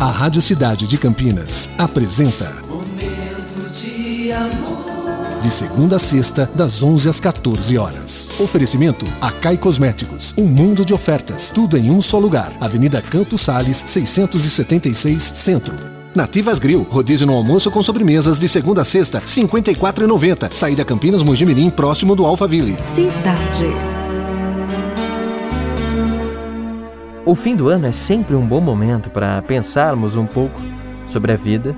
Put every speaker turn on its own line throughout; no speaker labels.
A Rádio Cidade de Campinas apresenta
Momento de amor.
De segunda a sexta, das 11 às 14 horas. Oferecimento Acai Cosméticos. Um mundo de ofertas. Tudo em um só lugar. Avenida Campos Sales, 676 Centro. Nativas Grill, rodízio no almoço com sobremesas de segunda a sexta, R$ 54,90. Saída Campinas Mojimirim, próximo do Alphaville.
Cidade.
O fim do ano é sempre um bom momento para pensarmos um pouco sobre a vida,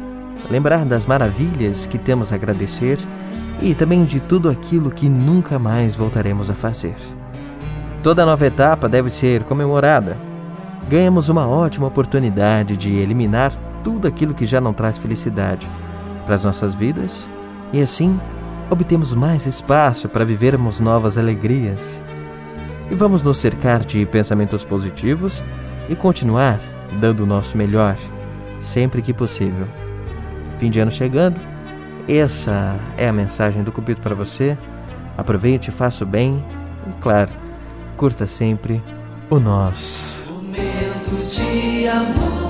lembrar das maravilhas que temos a agradecer e também de tudo aquilo que nunca mais voltaremos a fazer. Toda nova etapa deve ser comemorada. Ganhamos uma ótima oportunidade de eliminar tudo aquilo que já não traz felicidade para as nossas vidas e assim obtemos mais espaço para vivermos novas alegrias e vamos nos cercar de pensamentos positivos e continuar dando o nosso melhor, sempre que possível. Fim de ano chegando, essa é a mensagem do Cupido para você. Aproveite, faça o bem e, claro, curta sempre o nosso.
Momento de amor.